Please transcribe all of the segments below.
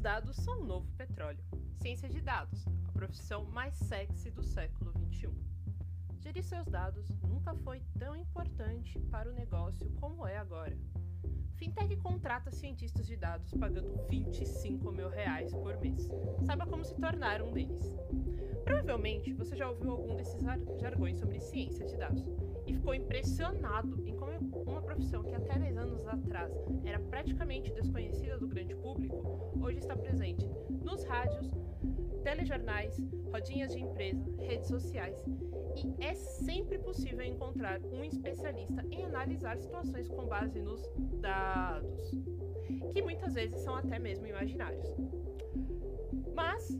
Os dados são o novo petróleo. Ciência de dados, a profissão mais sexy do século XXI. Gerir seus dados nunca foi tão importante para o negócio como é agora. Fintech contrata cientistas de dados pagando 25 mil reais por mês. Saiba como se tornar um deles. Provavelmente você já ouviu algum desses jargões sobre ciência de dados e ficou impressionado em como uma profissão que até 10 anos atrás era praticamente desconhecida do grande público, hoje está presente nos rádios, telejornais, rodinhas de empresa, redes sociais e é sempre possível encontrar um especialista em analisar situações com base nos dados, que muitas vezes são até mesmo imaginários. Mas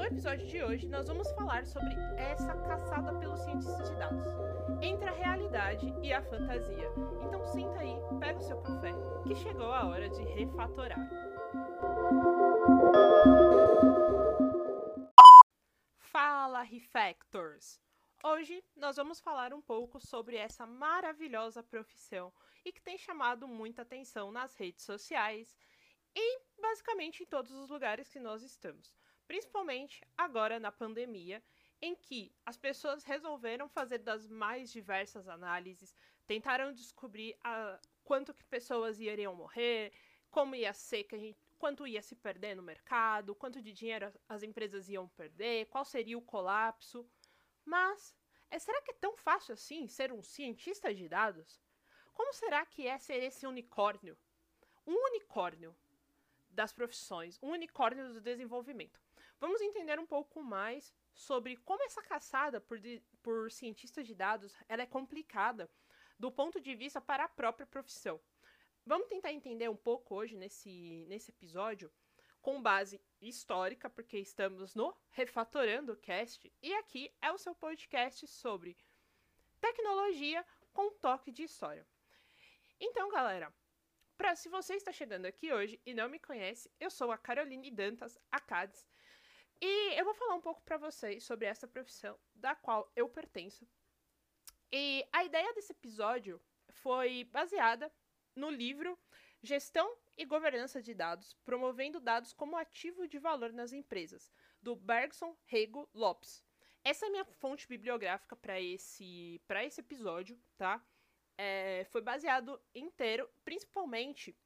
no episódio de hoje, nós vamos falar sobre essa caçada pelos cientistas de dados, entre a realidade e a fantasia. Então senta aí, pega o seu café, que chegou a hora de refatorar. Fala, Refactors! Hoje nós vamos falar um pouco sobre essa maravilhosa profissão e que tem chamado muita atenção nas redes sociais e basicamente em todos os lugares que nós estamos. Principalmente agora na pandemia, em que as pessoas resolveram fazer das mais diversas análises, tentaram descobrir a, quanto que pessoas iriam morrer, como ia ser que a gente, quanto ia se perder no mercado, quanto de dinheiro as empresas iam perder, qual seria o colapso. Mas, é, será que é tão fácil assim ser um cientista de dados? Como será que é ser esse unicórnio? Um unicórnio das profissões, um unicórnio do desenvolvimento. Vamos entender um pouco mais sobre como essa caçada por, por cientistas de dados ela é complicada do ponto de vista para a própria profissão. Vamos tentar entender um pouco hoje nesse, nesse episódio com base histórica, porque estamos no Refatorando Cast, e aqui é o seu podcast sobre tecnologia com toque de história. Então, galera, pra, se você está chegando aqui hoje e não me conhece, eu sou a Caroline Dantas Acades e eu vou falar um pouco para vocês sobre essa profissão da qual eu pertenço. E a ideia desse episódio foi baseada no livro Gestão e Governança de Dados, promovendo dados como ativo de valor nas empresas, do Bergson Rego Lopes. Essa é a minha fonte bibliográfica para esse, esse episódio, tá? É, foi baseado inteiro, principalmente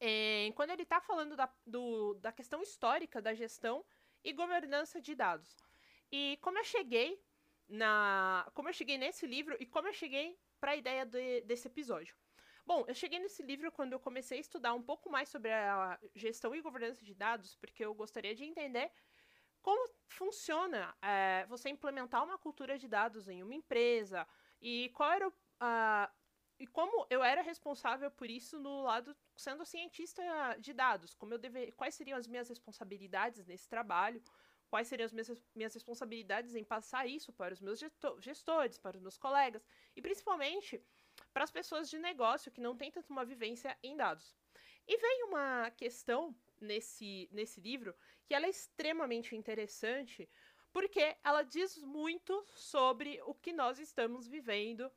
é, quando ele está falando da, do, da questão histórica da gestão e governança de dados. E como eu cheguei na, como eu cheguei nesse livro e como eu cheguei para a ideia de, desse episódio. Bom, eu cheguei nesse livro quando eu comecei a estudar um pouco mais sobre a gestão e governança de dados, porque eu gostaria de entender como funciona é, você implementar uma cultura de dados em uma empresa e qual era o, uh, e como eu era responsável por isso no lado sendo cientista de dados, como eu deve, quais seriam as minhas responsabilidades nesse trabalho, quais seriam as minhas, minhas responsabilidades em passar isso para os meus gestores, para os meus colegas e principalmente para as pessoas de negócio que não têm tanto uma vivência em dados. E vem uma questão nesse, nesse livro que ela é extremamente interessante porque ela diz muito sobre o que nós estamos vivendo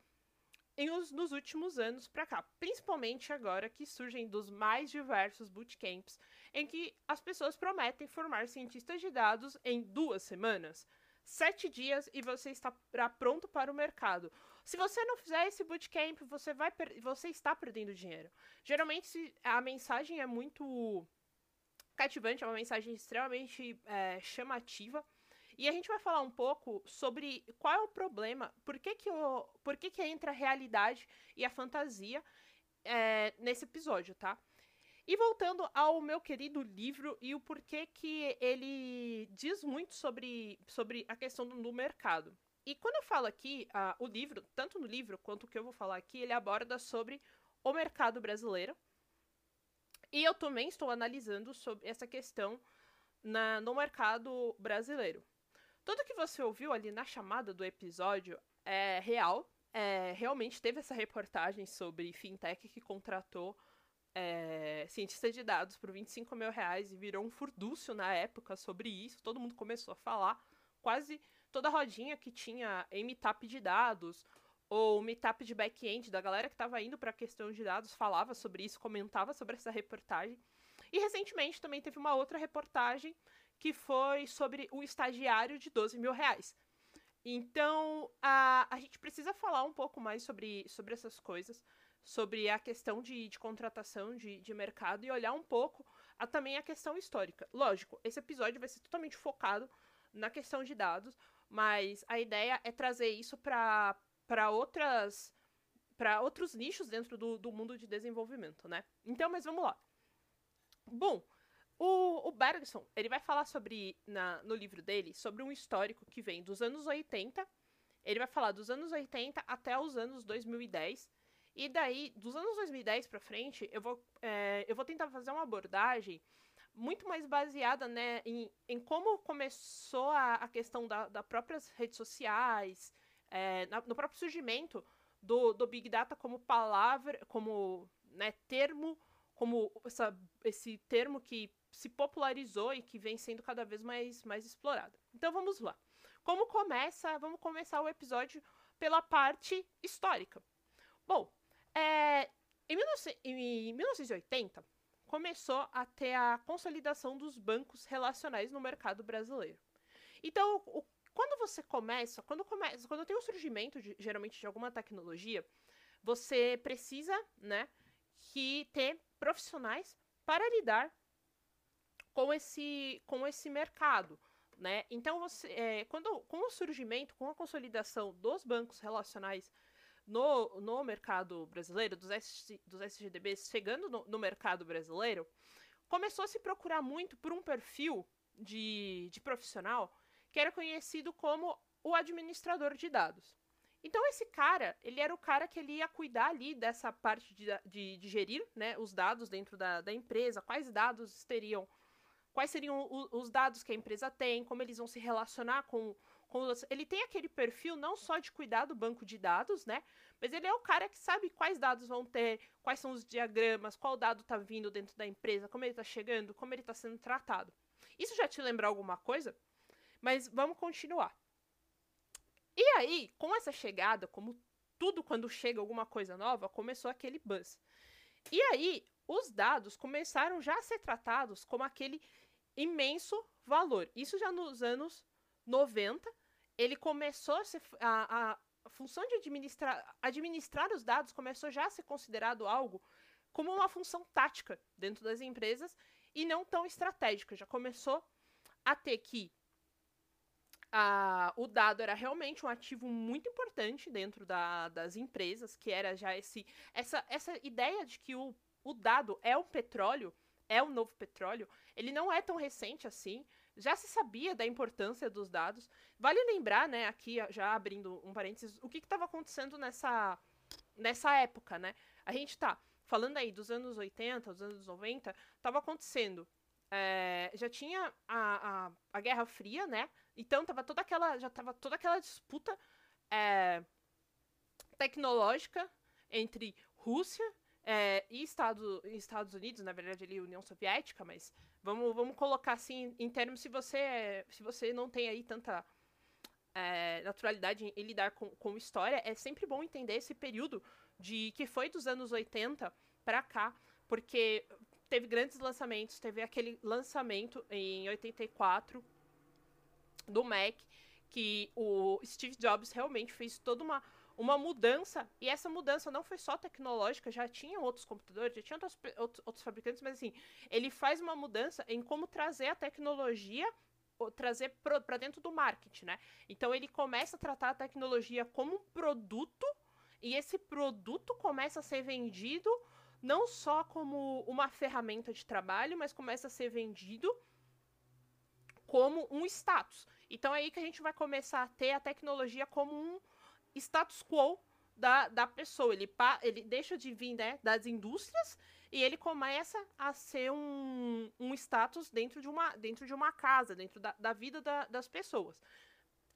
os, nos últimos anos para cá, principalmente agora que surgem dos mais diversos bootcamps, em que as pessoas prometem formar cientistas de dados em duas semanas, sete dias e você está pronto para o mercado. Se você não fizer esse bootcamp, você vai você está perdendo dinheiro. Geralmente a mensagem é muito cativante, é uma mensagem extremamente é, chamativa e a gente vai falar um pouco sobre qual é o problema, por que, que, o, por que, que entra a realidade e a fantasia é, nesse episódio, tá? E voltando ao meu querido livro e o porquê que ele diz muito sobre, sobre a questão do, do mercado. E quando eu falo aqui, uh, o livro, tanto no livro quanto o que eu vou falar aqui, ele aborda sobre o mercado brasileiro. E eu também estou analisando sobre essa questão na, no mercado brasileiro. Tudo que você ouviu ali na chamada do episódio é real. É, realmente teve essa reportagem sobre fintech que contratou é, cientista de dados por 25 mil reais e virou um furdúcio na época sobre isso. Todo mundo começou a falar. Quase toda rodinha que tinha meetup de dados ou meetup de back-end da galera que estava indo para a questão de dados falava sobre isso, comentava sobre essa reportagem. E recentemente também teve uma outra reportagem que foi sobre o estagiário de 12 mil reais. Então, a, a gente precisa falar um pouco mais sobre, sobre essas coisas, sobre a questão de, de contratação de, de mercado e olhar um pouco a, também a questão histórica. Lógico, esse episódio vai ser totalmente focado na questão de dados, mas a ideia é trazer isso para outras para outros nichos dentro do, do mundo de desenvolvimento, né? Então, mas vamos lá. Bom, o, o Bergson, ele vai falar sobre, na, no livro dele, sobre um histórico que vem dos anos 80, ele vai falar dos anos 80 até os anos 2010, e daí, dos anos 2010 para frente, eu vou, é, eu vou tentar fazer uma abordagem muito mais baseada né, em, em como começou a, a questão das da próprias redes sociais, é, na, no próprio surgimento do, do Big Data como palavra, como né, termo, como essa, esse termo que se popularizou e que vem sendo cada vez mais, mais explorada. Então vamos lá. Como começa? Vamos começar o episódio pela parte histórica. Bom, é, em, 19, em 1980 começou a ter a consolidação dos bancos relacionais no mercado brasileiro. Então, o, quando você começa, quando começa, quando tem o surgimento de, geralmente de alguma tecnologia, você precisa, né, que ter profissionais para lidar com esse, com esse mercado. Né? Então, você, é, quando, com o surgimento, com a consolidação dos bancos relacionais no, no mercado brasileiro, dos, S, dos SGDBs chegando no, no mercado brasileiro, começou a se procurar muito por um perfil de, de profissional que era conhecido como o administrador de dados. Então esse cara, ele era o cara que ele ia cuidar ali dessa parte de, de, de gerir né, os dados dentro da, da empresa, quais dados teriam quais seriam os dados que a empresa tem, como eles vão se relacionar com, com os. Ele tem aquele perfil não só de cuidar do banco de dados, né? Mas ele é o cara que sabe quais dados vão ter, quais são os diagramas, qual dado está vindo dentro da empresa, como ele está chegando, como ele está sendo tratado. Isso já te lembra alguma coisa? Mas vamos continuar. E aí, com essa chegada, como tudo quando chega alguma coisa nova, começou aquele buzz. E aí, os dados começaram já a ser tratados como aquele imenso valor. Isso já nos anos 90, ele começou a, ser, a, a função de administrar, administrar os dados começou já a ser considerado algo como uma função tática dentro das empresas e não tão estratégica. Já começou a ter que a, o dado era realmente um ativo muito importante dentro da, das empresas, que era já esse, essa, essa ideia de que o, o dado é o petróleo, é o novo petróleo, ele não é tão recente assim. Já se sabia da importância dos dados. Vale lembrar, né, aqui já abrindo um parênteses, o que estava acontecendo nessa, nessa época, né? A gente tá falando aí dos anos 80, dos anos 90, estava acontecendo. É, já tinha a, a, a Guerra Fria, né? Então tava toda aquela, já tava toda aquela disputa é, tecnológica entre Rússia é, e Estado, Estados Unidos, na verdade ali União Soviética, mas vamos, vamos colocar assim em termos se você se você não tem aí tanta é, naturalidade em, em lidar com, com história, é sempre bom entender esse período de que foi dos anos 80 para cá, porque teve grandes lançamentos, teve aquele lançamento em 84 do Mac, que o Steve Jobs realmente fez toda uma, uma mudança, e essa mudança não foi só tecnológica, já tinha outros computadores, já tinha outros, outros, outros fabricantes, mas assim, ele faz uma mudança em como trazer a tecnologia trazer para dentro do marketing, né? Então ele começa a tratar a tecnologia como um produto e esse produto começa a ser vendido não só como uma ferramenta de trabalho, mas começa a ser vendido como um status. Então é aí que a gente vai começar a ter a tecnologia como um status quo da, da pessoa. Ele, ele deixa de vir né, das indústrias e ele começa a ser um, um status dentro de uma, dentro de uma casa, dentro da, da vida da, das pessoas.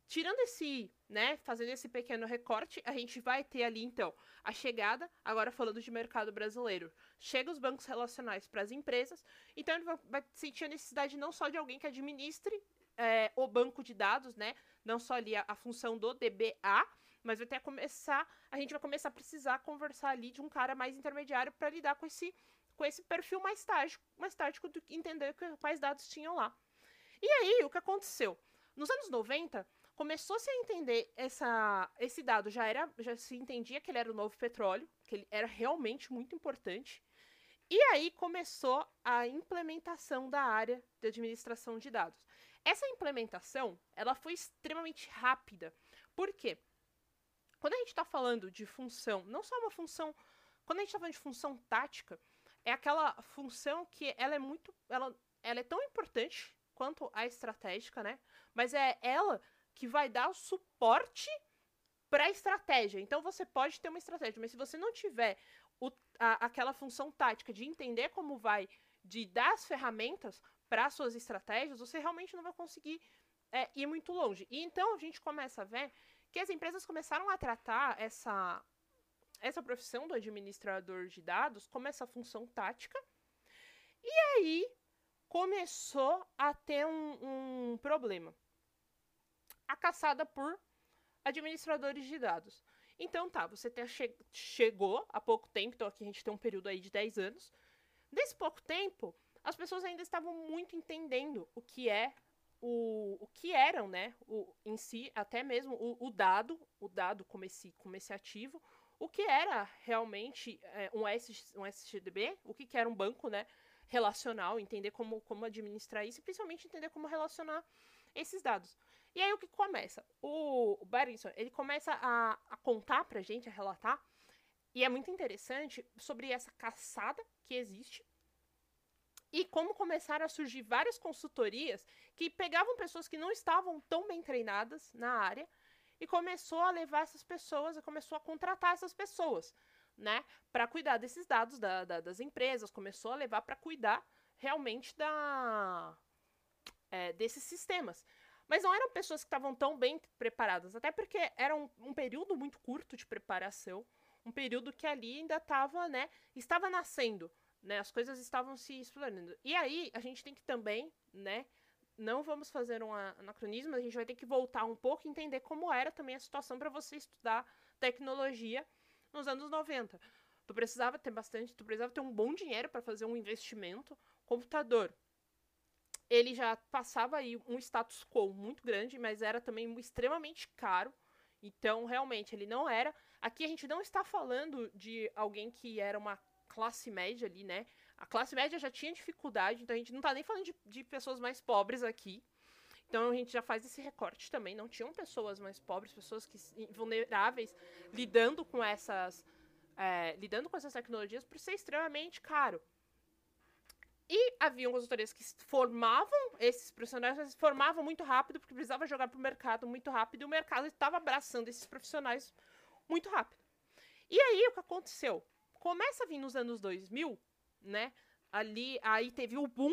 Tirando esse, né, fazendo esse pequeno recorte, a gente vai ter ali, então, a chegada, agora falando de mercado brasileiro, chega os bancos relacionais para as empresas, então ele vai sentir a necessidade não só de alguém que administre é, o banco de dados, né, não só ali a, a função do DBA, mas até começar, a gente vai começar a precisar conversar ali de um cara mais intermediário para lidar com esse com esse perfil mais tático, mais tático do que entender quais dados tinham lá. E aí, o que aconteceu? Nos anos 90, começou-se a entender essa, esse dado, já, era, já se entendia que ele era o novo petróleo, que ele era realmente muito importante. E aí começou a implementação da área de administração de dados. Essa implementação, ela foi extremamente rápida. Por quê? Quando a gente está falando de função, não só uma função, quando a gente está falando de função tática, é aquela função que ela é muito, ela, ela é tão importante quanto a estratégica, né? Mas é ela que vai dar o suporte para a estratégia. Então você pode ter uma estratégia, mas se você não tiver o, a, aquela função tática de entender como vai, de dar as ferramentas para suas estratégias, você realmente não vai conseguir é, ir muito longe. E então a gente começa a ver que as empresas começaram a tratar essa, essa profissão do administrador de dados como essa função tática. E aí começou a ter um, um problema. A caçada por administradores de dados. Então tá, você che chegou há pouco tempo, então aqui a gente tem um período aí de 10 anos. Nesse pouco tempo, as pessoas ainda estavam muito entendendo o que é o, o que eram, né, o, em si, até mesmo o, o dado, o dado como esse, como esse ativo, o que era realmente é, um, S, um SGDB, o que, que era um banco, né, relacional, entender como, como administrar isso e principalmente entender como relacionar esses dados. E aí o que começa? O, o ele começa a, a contar pra gente, a relatar, e é muito interessante sobre essa caçada que existe e como começaram a surgir várias consultorias que pegavam pessoas que não estavam tão bem treinadas na área e começou a levar essas pessoas, começou a contratar essas pessoas né, para cuidar desses dados da, da, das empresas, começou a levar para cuidar realmente da é, desses sistemas. Mas não eram pessoas que estavam tão bem preparadas, até porque era um, um, período muito curto de preparação, um período que ali ainda estava, né, estava nascendo, né, as coisas estavam se explorando. E aí a gente tem que também, né, não vamos fazer um anacronismo, a gente vai ter que voltar um pouco e entender como era também a situação para você estudar tecnologia nos anos 90. Tu precisava ter bastante, tu precisava ter um bom dinheiro para fazer um investimento. Computador, ele já passava aí um status quo muito grande, mas era também extremamente caro. Então, realmente, ele não era. Aqui a gente não está falando de alguém que era uma classe média ali, né? A classe média já tinha dificuldade, então a gente não está nem falando de, de pessoas mais pobres aqui. Então a gente já faz esse recorte também. Não tinham pessoas mais pobres, pessoas que vulneráveis lidando com essas é, lidando com essas tecnologias por ser extremamente caro. E haviam consultorias que formavam esses profissionais, mas formavam muito rápido, porque precisava jogar para o mercado muito rápido, e o mercado estava abraçando esses profissionais muito rápido. E aí, o que aconteceu? Começa a vir nos anos 2000, né? Ali, aí teve o boom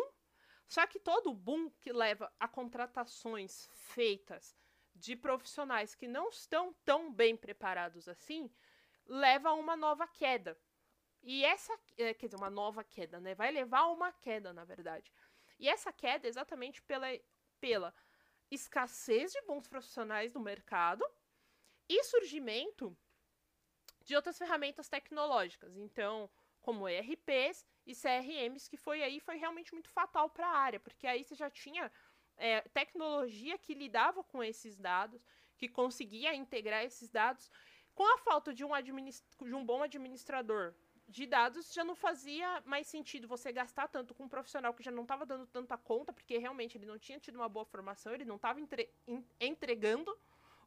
só que todo o boom que leva a contratações feitas de profissionais que não estão tão bem preparados assim, leva a uma nova queda. E essa, é, quer dizer, uma nova queda, né? Vai levar a uma queda, na verdade. E essa queda é exatamente pela, pela escassez de bons profissionais no mercado e surgimento de outras ferramentas tecnológicas. Então, como ERPs e CRMs, que foi aí foi realmente muito fatal para a área, porque aí você já tinha é, tecnologia que lidava com esses dados, que conseguia integrar esses dados. Com a falta de um, de um bom administrador de dados, já não fazia mais sentido você gastar tanto com um profissional que já não estava dando tanta conta, porque realmente ele não tinha tido uma boa formação, ele não estava entre entregando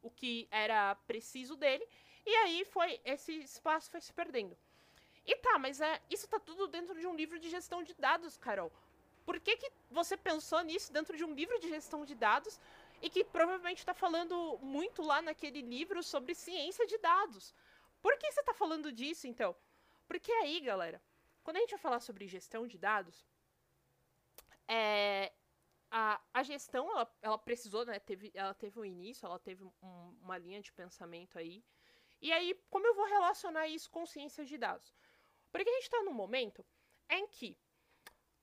o que era preciso dele, e aí foi esse espaço foi se perdendo. E tá, mas é, isso tá tudo dentro de um livro de gestão de dados, Carol. Por que, que você pensou nisso dentro de um livro de gestão de dados e que provavelmente está falando muito lá naquele livro sobre ciência de dados? Por que você está falando disso, então? Porque aí, galera, quando a gente vai falar sobre gestão de dados, é, a, a gestão, ela, ela precisou, né, teve, ela teve um início, ela teve um, uma linha de pensamento aí. E aí, como eu vou relacionar isso com ciência de dados? Porque a gente está num momento em que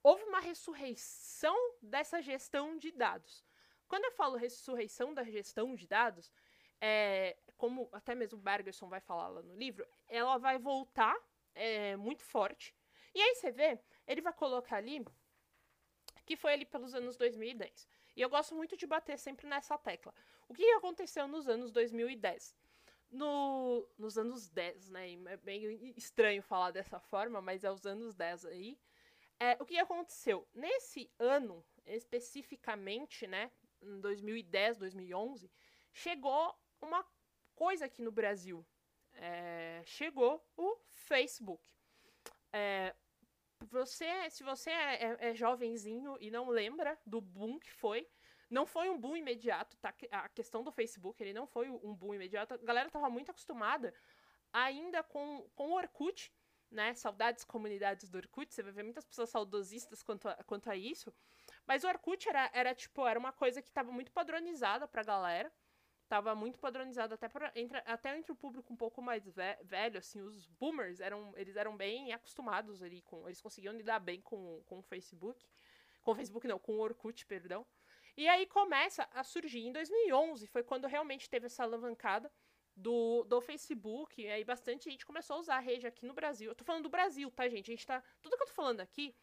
houve uma ressurreição dessa gestão de dados. Quando eu falo ressurreição da gestão de dados, é, como até mesmo Bergerson vai falar lá no livro, ela vai voltar é, muito forte. E aí você vê, ele vai colocar ali que foi ali pelos anos 2010. E eu gosto muito de bater sempre nessa tecla. O que aconteceu nos anos 2010? No, nos anos 10, né? É bem estranho falar dessa forma, mas é os anos 10 aí. É, o que aconteceu? Nesse ano, especificamente, né? Em 2010, 2011, chegou uma coisa aqui no Brasil. É, chegou o Facebook. É, você, se você é, é, é, jovenzinho e não lembra do boom que foi, não foi um boom imediato, tá? A questão do Facebook, ele não foi um boom imediato. A galera tava muito acostumada ainda com, com o Orkut, né? Saudades comunidades do Orkut, você vai ver muitas pessoas saudosistas quanto a, quanto a isso. Mas o Orkut era, era, tipo, era uma coisa que estava muito padronizada pra galera tava muito padronizado até, pra, entre, até entre o público um pouco mais ve velho, assim, os boomers eram, eles eram bem acostumados ali com, eles conseguiam lidar bem com, com o Facebook, com o Facebook não, com o Orkut, perdão. E aí começa a surgir em 2011, foi quando realmente teve essa alavancada do, do Facebook, e aí bastante gente começou a usar a rede aqui no Brasil. Eu tô falando do Brasil, tá, gente? A gente tá, tudo que eu tô falando aqui,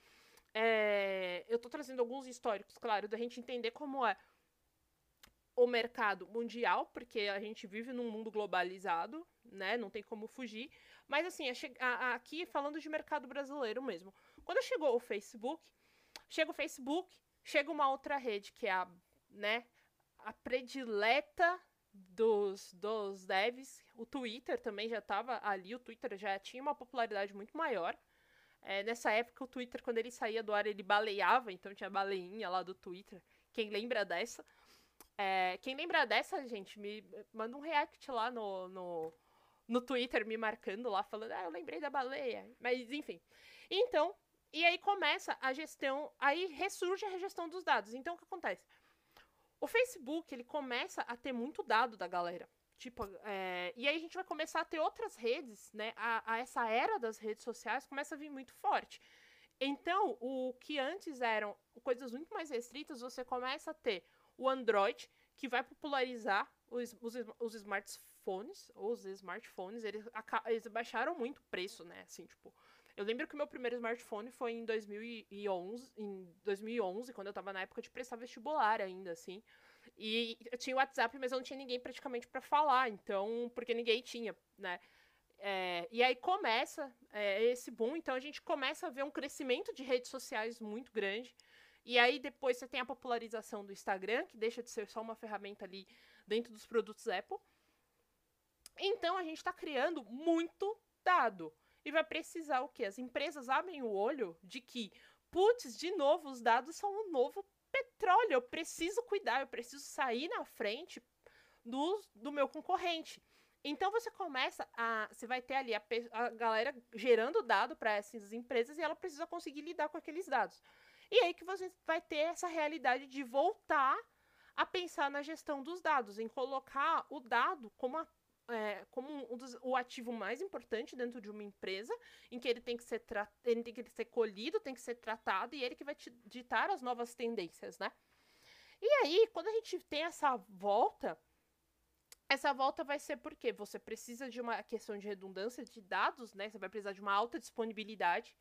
é, eu tô trazendo alguns históricos, claro, da gente entender como é o mercado mundial, porque a gente vive num mundo globalizado, né? Não tem como fugir. Mas assim, a, a, aqui falando de mercado brasileiro mesmo. Quando chegou o Facebook, chega o Facebook, chega uma outra rede que é a, né, a predileta dos, dos devs. O Twitter também já estava ali, o Twitter já tinha uma popularidade muito maior. É, nessa época, o Twitter, quando ele saía do ar, ele baleava, então tinha a baleinha lá do Twitter. Quem lembra dessa? É, quem lembra dessa, gente, me manda um react lá no, no, no Twitter me marcando lá, falando, ah, eu lembrei da baleia. Mas, enfim. Então, e aí começa a gestão, aí ressurge a gestão dos dados. Então, o que acontece? O Facebook, ele começa a ter muito dado da galera. Tipo, é, e aí a gente vai começar a ter outras redes, né? A, a, essa era das redes sociais começa a vir muito forte. Então, o que antes eram coisas muito mais restritas, você começa a ter o Android, que vai popularizar os, os, os smartphones, os smartphones, eles, eles baixaram muito o preço, né? Assim, tipo, eu lembro que o meu primeiro smartphone foi em 2011, em 2011, quando eu tava na época de prestar vestibular ainda, assim. E eu tinha o WhatsApp, mas eu não tinha ninguém praticamente para falar, então, porque ninguém tinha, né? É, e aí começa é, esse boom, então a gente começa a ver um crescimento de redes sociais muito grande. E aí depois você tem a popularização do Instagram, que deixa de ser só uma ferramenta ali dentro dos produtos Apple. Então a gente está criando muito dado. E vai precisar o quê? As empresas abrem o olho de que, putz, de novo, os dados são um novo petróleo. Eu preciso cuidar, eu preciso sair na frente do, do meu concorrente. Então você começa a. Você vai ter ali a, a galera gerando dado para essas empresas e ela precisa conseguir lidar com aqueles dados. E aí que você vai ter essa realidade de voltar a pensar na gestão dos dados, em colocar o dado como, a, é, como um dos, o ativo mais importante dentro de uma empresa, em que ele tem que ser ele tem que ser colhido, tem que ser tratado, e ele que vai ditar as novas tendências, né? E aí, quando a gente tem essa volta, essa volta vai ser porque você precisa de uma questão de redundância de dados, né? Você vai precisar de uma alta disponibilidade,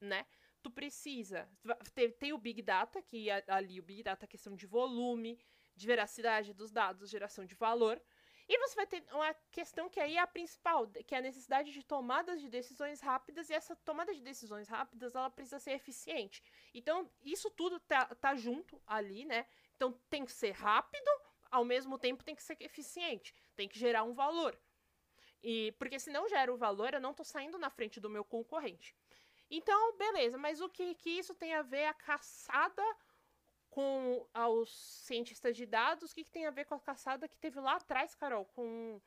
né? tu precisa. Tem, tem o Big Data, que é ali o Big Data é questão de volume, de veracidade dos dados, geração de valor. E você vai ter uma questão que aí é a principal, que é a necessidade de tomadas de decisões rápidas, e essa tomada de decisões rápidas, ela precisa ser eficiente. Então, isso tudo tá, tá junto ali, né? Então, tem que ser rápido, ao mesmo tempo tem que ser eficiente, tem que gerar um valor. E porque se não gera o valor, eu não estou saindo na frente do meu concorrente. Então, beleza, mas o que, que isso tem a ver a caçada com aos cientistas de dados? O que, que tem a ver com a caçada que teve lá atrás, Carol, com,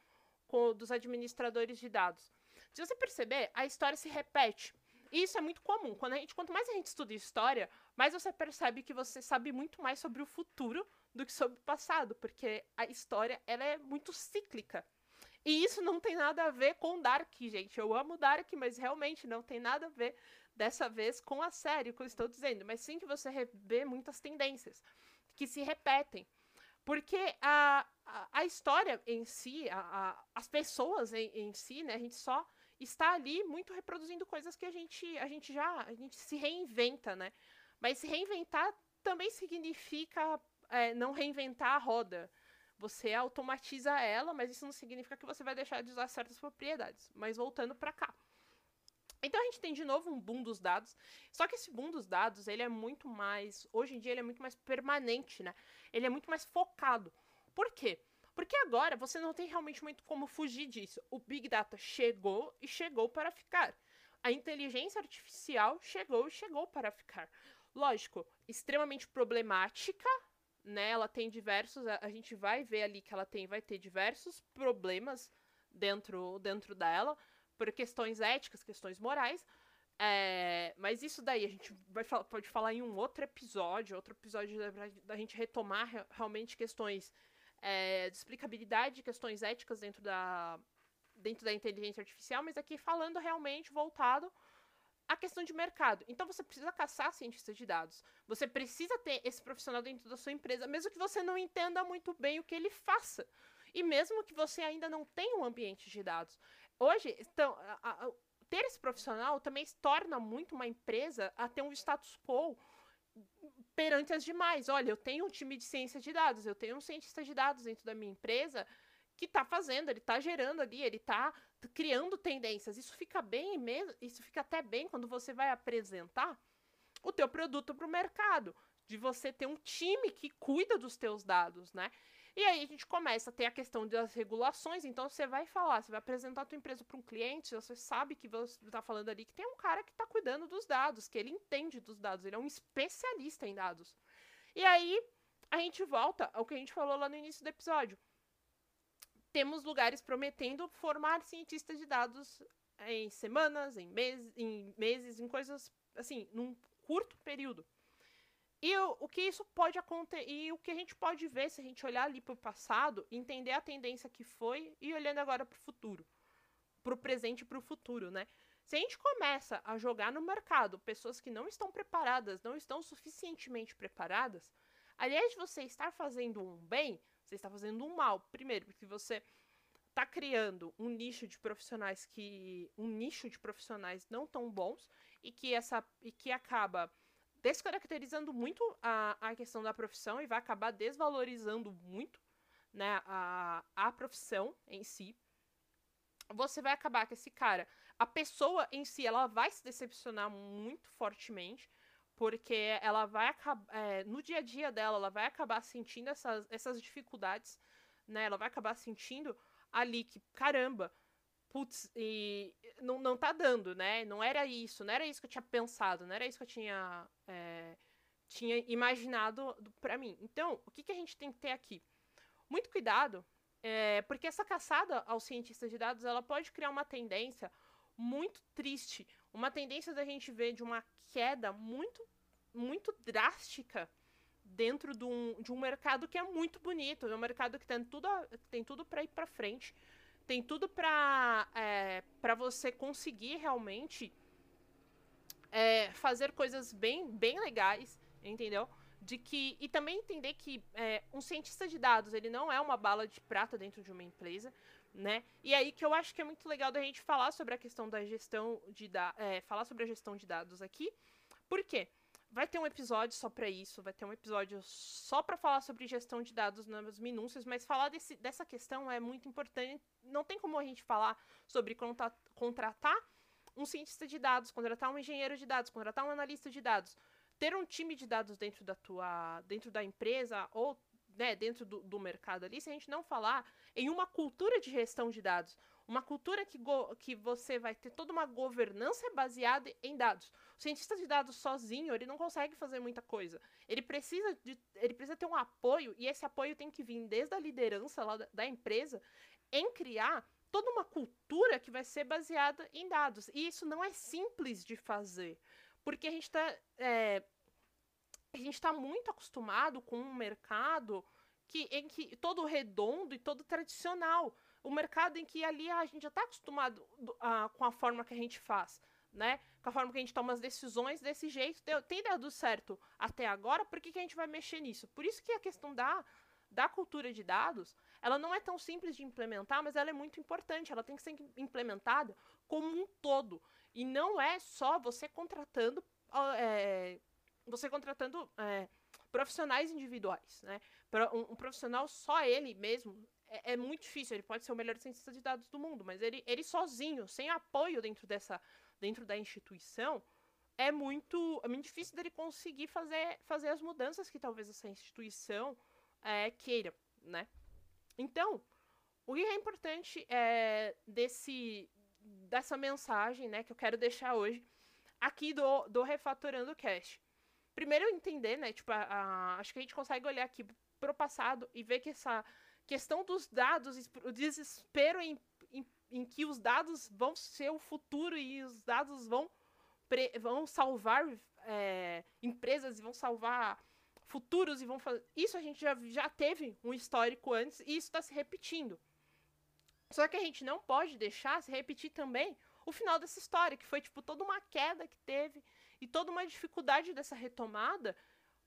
com dos administradores de dados? Se você perceber, a história se repete. E isso é muito comum. Quando a gente, quanto mais a gente estuda história, mais você percebe que você sabe muito mais sobre o futuro do que sobre o passado, porque a história ela é muito cíclica. E isso não tem nada a ver com Dark, gente. Eu amo Dark, mas realmente não tem nada a ver dessa vez com a série que eu estou dizendo. Mas sim que você vê muitas tendências que se repetem. Porque a, a, a história em si, a, a, as pessoas em, em si, né, a gente só está ali muito reproduzindo coisas que a gente, a gente já a gente se reinventa, né? Mas se reinventar também significa é, não reinventar a roda. Você automatiza ela, mas isso não significa que você vai deixar de usar certas propriedades. Mas voltando para cá. Então a gente tem de novo um boom dos dados. Só que esse boom dos dados, ele é muito mais, hoje em dia ele é muito mais permanente, né? Ele é muito mais focado. Por quê? Porque agora você não tem realmente muito como fugir disso. O Big Data chegou e chegou para ficar. A inteligência artificial chegou e chegou para ficar. Lógico, extremamente problemática, né? Ela tem diversos, a, gente vai ver ali que ela tem, vai ter diversos problemas dentro, dentro dela, por questões éticas, questões morais. É, mas isso daí a gente vai, pode falar em um outro episódio, outro episódio da, da gente retomar realmente questões é, de explicabilidade, questões éticas dentro da, dentro da inteligência artificial, mas aqui falando realmente voltado à questão de mercado. Então você precisa caçar cientistas de dados. Você precisa ter esse profissional dentro da sua empresa, mesmo que você não entenda muito bem o que ele faça. E mesmo que você ainda não tenha um ambiente de dados. Hoje, então, a, a, ter esse profissional também torna muito uma empresa a ter um status quo perante as demais. Olha, eu tenho um time de ciência de dados, eu tenho um cientista de dados dentro da minha empresa que está fazendo, ele está gerando ali, ele está criando tendências. Isso fica bem mesmo, isso fica até bem quando você vai apresentar o teu produto para o mercado, de você ter um time que cuida dos teus dados, né? E aí a gente começa a ter a questão das regulações, então você vai falar, você vai apresentar a tua empresa para um cliente, você sabe que você está falando ali que tem um cara que está cuidando dos dados, que ele entende dos dados, ele é um especialista em dados. E aí a gente volta ao que a gente falou lá no início do episódio. Temos lugares prometendo formar cientistas de dados em semanas, em meses, em meses, em coisas assim, num curto período. E o, o que isso pode acontecer, e o que a gente pode ver se a gente olhar ali para o passado, entender a tendência que foi e olhando agora para o futuro, para o presente e para o futuro, né? Se a gente começa a jogar no mercado pessoas que não estão preparadas, não estão suficientemente preparadas, aliás de você estar fazendo um bem, você está fazendo um mal. Primeiro, porque você está criando um nicho de profissionais que um nicho de profissionais não tão bons e que essa e que acaba descaracterizando muito a, a questão da profissão e vai acabar desvalorizando muito né, a, a profissão em si. Você vai acabar com esse cara. A pessoa em si, ela vai se decepcionar muito fortemente, porque ela vai acabar. É, no dia a dia dela, ela vai acabar sentindo essas, essas dificuldades, né? Ela vai acabar sentindo ali que, caramba, putz, e não, não tá dando, né? Não era isso, não era isso que eu tinha pensado, não era isso que eu tinha, é, tinha imaginado para mim. Então, o que, que a gente tem que ter aqui? Muito cuidado, é, porque essa caçada aos cientistas de dados, ela pode criar uma tendência muito triste, uma tendência da gente ver de uma queda muito, muito drástica dentro de um, de um mercado que é muito bonito, é um mercado que tem tudo, tem tudo para ir para frente, tem tudo para é, você conseguir realmente é, fazer coisas bem, bem legais, entendeu? De que e também entender que é, um cientista de dados ele não é uma bala de prata dentro de uma empresa, né? E aí que eu acho que é muito legal da gente falar sobre a questão da gestão de da, é, falar sobre a gestão de dados aqui, por quê? Vai ter um episódio só para isso, vai ter um episódio só para falar sobre gestão de dados nas minúcias, mas falar desse, dessa questão é muito importante. Não tem como a gente falar sobre contratar um cientista de dados, contratar um engenheiro de dados, contratar um analista de dados, ter um time de dados dentro da tua, dentro da empresa ou né, dentro do, do mercado ali, se a gente não falar em uma cultura de gestão de dados, uma cultura que, que você vai ter toda uma governança baseada em dados. O cientista de dados sozinho, ele não consegue fazer muita coisa. Ele precisa, de, ele precisa ter um apoio, e esse apoio tem que vir desde a liderança lá da, da empresa, em criar toda uma cultura que vai ser baseada em dados. E isso não é simples de fazer, porque a gente está é, a gente está muito acostumado com um mercado que, em que todo redondo e todo tradicional o mercado em que ali a gente já está acostumado uh, com a forma que a gente faz, né? Com a forma que a gente toma as decisões desse jeito. Deu, tem dado certo até agora, por que, que a gente vai mexer nisso? Por isso que a questão da, da cultura de dados, ela não é tão simples de implementar, mas ela é muito importante. Ela tem que ser implementada como um todo. E não é só você contratando. É, você contratando é, profissionais individuais, né? Um, um, profissional só ele mesmo é, é, muito difícil. Ele pode ser o melhor cientista de dados do mundo, mas ele, ele sozinho, sem apoio dentro dessa, dentro da instituição, é muito, é muito difícil dele conseguir fazer, fazer as mudanças que talvez essa instituição é, queira, né? Então, o que é importante é desse, dessa mensagem, né, que eu quero deixar hoje aqui do, do Refatorando Cast. Primeiro entender, né, tipo, a, a, acho que a gente consegue olhar aqui pro passado e ver que essa questão dos dados, o desespero em, em, em que os dados vão ser o futuro e os dados vão, pre, vão salvar é, empresas e vão salvar futuros e vão fazer. Isso a gente já, já teve um histórico antes e isso está se repetindo. Só que a gente não pode deixar se repetir também o final dessa história, que foi tipo toda uma queda que teve e toda uma dificuldade dessa retomada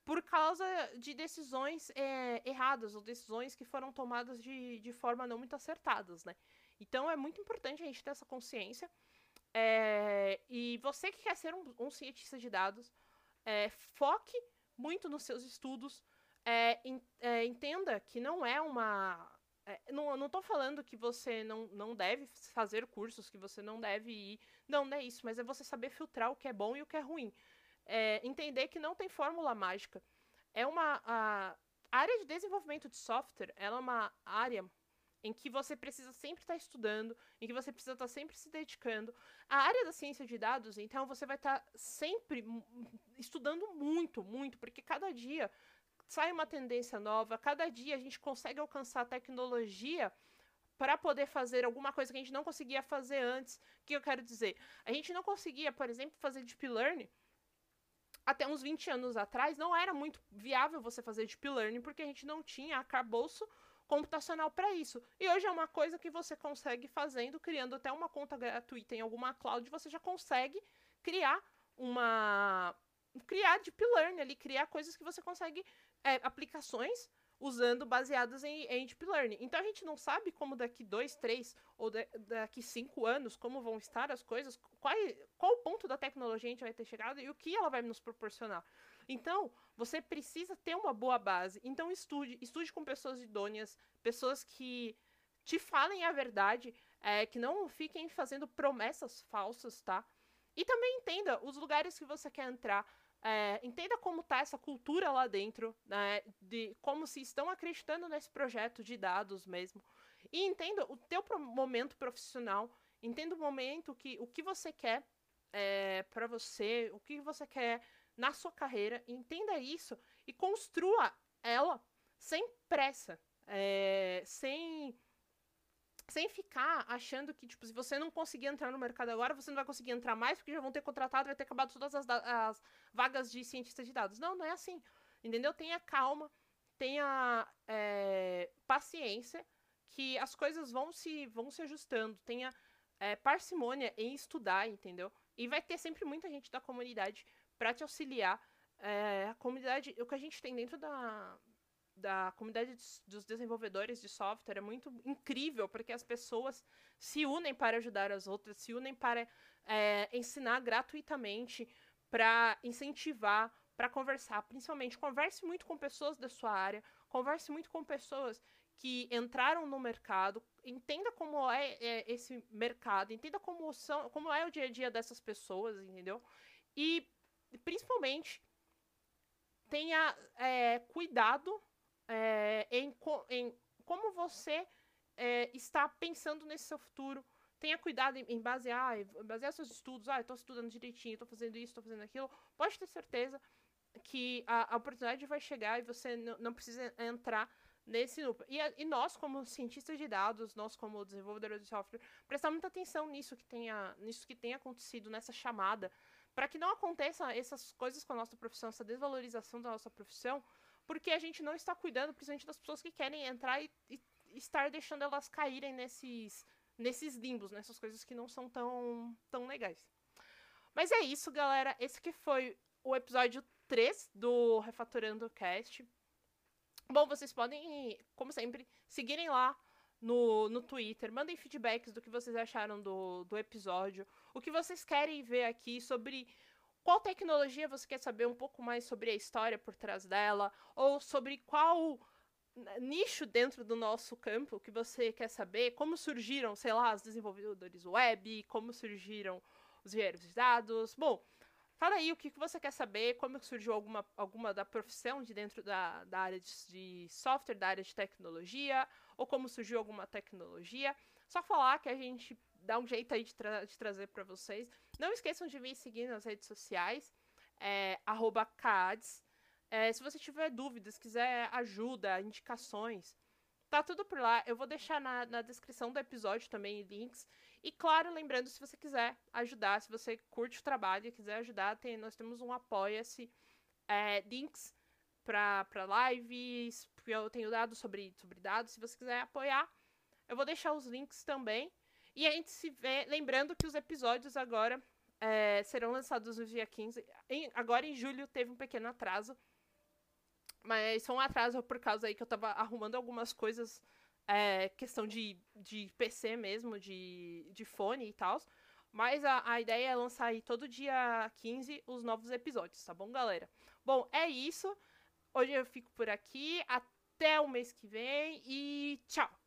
por causa de decisões é, erradas ou decisões que foram tomadas de, de forma não muito acertadas, né? Então é muito importante a gente ter essa consciência. É, e você que quer ser um, um cientista de dados, é, foque muito nos seus estudos, entenda que não é uma não, não falando que você não, não deve fazer cursos, que você não deve ir. Não, não é isso, mas é você saber filtrar o que é bom e o que é ruim. É, entender que não tem fórmula mágica. É uma. A, área de desenvolvimento de software ela é uma área em que você precisa sempre estar tá estudando, em que você precisa estar tá sempre se dedicando. A área da ciência de dados, então, você vai estar tá sempre estudando muito, muito, porque cada dia sai uma tendência nova, cada dia a gente consegue alcançar tecnologia para poder fazer alguma coisa que a gente não conseguia fazer antes. O que eu quero dizer? A gente não conseguia, por exemplo, fazer deep learning até uns 20 anos atrás, não era muito viável você fazer deep learning porque a gente não tinha acabouço computacional para isso. E hoje é uma coisa que você consegue fazendo, criando até uma conta gratuita em alguma cloud, você já consegue criar uma criar deep learning ali, criar coisas que você consegue é, aplicações usando baseadas em, em, deep learning. Então a gente não sabe como daqui dois, três ou de, daqui cinco anos como vão estar as coisas, qual, qual ponto da tecnologia a gente vai ter chegado e o que ela vai nos proporcionar. Então você precisa ter uma boa base. Então estude, estude com pessoas idôneas, pessoas que te falem a verdade, é, que não fiquem fazendo promessas falsas, tá? E também entenda os lugares que você quer entrar. É, entenda como está essa cultura lá dentro, né, de como se estão acreditando nesse projeto de dados mesmo. E entenda o teu momento profissional, entenda o momento que o que você quer é, para você, o que você quer na sua carreira, entenda isso e construa ela sem pressa, é, sem sem ficar achando que, tipo, se você não conseguir entrar no mercado agora, você não vai conseguir entrar mais, porque já vão ter contratado, vai ter acabado todas as, as vagas de cientista de dados. Não, não é assim. Entendeu? Tenha calma, tenha é, paciência, que as coisas vão se, vão se ajustando. Tenha é, parcimônia em estudar, entendeu? E vai ter sempre muita gente da comunidade para te auxiliar. É, a comunidade, o que a gente tem dentro da, da comunidade dos desenvolvedores de software é muito incrível, porque as pessoas se unem para ajudar as outras, se unem para é, ensinar gratuitamente, para incentivar, para conversar. Principalmente, converse muito com pessoas da sua área, converse muito com pessoas que entraram no mercado, entenda como é, é esse mercado, entenda como, são, como é o dia a dia dessas pessoas, entendeu? E, principalmente, tenha é, cuidado é, em, em, como você é, está pensando nesse seu futuro. Tenha cuidado em, basear, em basear seus estudos. Ah, estou estudando direitinho, estou fazendo isso, estou fazendo aquilo. Pode ter certeza que a, a oportunidade vai chegar e você não precisa entrar nesse núcleo. E, e, nós, como cientistas de dados, nós como desenvolvedores de software, prestar muita atenção nisso que tenha, nisso que tenha acontecido, nessa chamada, para que não aconteça essas coisas com a nossa profissão, essa desvalorização da nossa profissão, porque a gente não está cuidando, principalmente das pessoas que querem entrar e, e estar deixando elas caírem nesses, nesses limbos, nessas coisas que não são tão, tão legais. Mas é isso, galera. Esse que foi o episódio 3 do Refatorando Cast. Bom, vocês podem, como sempre, seguirem lá no, no Twitter. Mandem feedbacks do que vocês acharam do, do episódio. O que vocês querem ver aqui sobre qual tecnologia você quer saber um pouco mais sobre a história por trás dela. Ou sobre qual nicho dentro do nosso campo que você quer saber. Como surgiram, sei lá, os desenvolvedores web. Como surgiram os engenheiros de dados. Bom, Fala aí o que, que você quer saber, como surgiu alguma, alguma da profissão de dentro da, da área de, de software, da área de tecnologia, ou como surgiu alguma tecnologia. Só falar que a gente dá um jeito aí de, tra de trazer para vocês. Não esqueçam de me seguir nas redes sociais, é, @cads. É, se você tiver dúvidas, quiser ajuda, indicações, tá tudo por lá. Eu vou deixar na, na descrição do episódio também links. E claro, lembrando, se você quiser ajudar, se você curte o trabalho e quiser ajudar, tem, nós temos um apoia-se, é, links para lives, eu tenho dados sobre, sobre dados. Se você quiser apoiar, eu vou deixar os links também. E a gente se vê, lembrando que os episódios agora é, serão lançados no dia 15. Em, agora em julho teve um pequeno atraso. Mas foi um atraso por causa aí que eu tava arrumando algumas coisas é, questão de, de PC mesmo, de, de fone e tal. Mas a, a ideia é lançar aí todo dia 15 os novos episódios, tá bom, galera? Bom, é isso. Hoje eu fico por aqui. Até o mês que vem e tchau!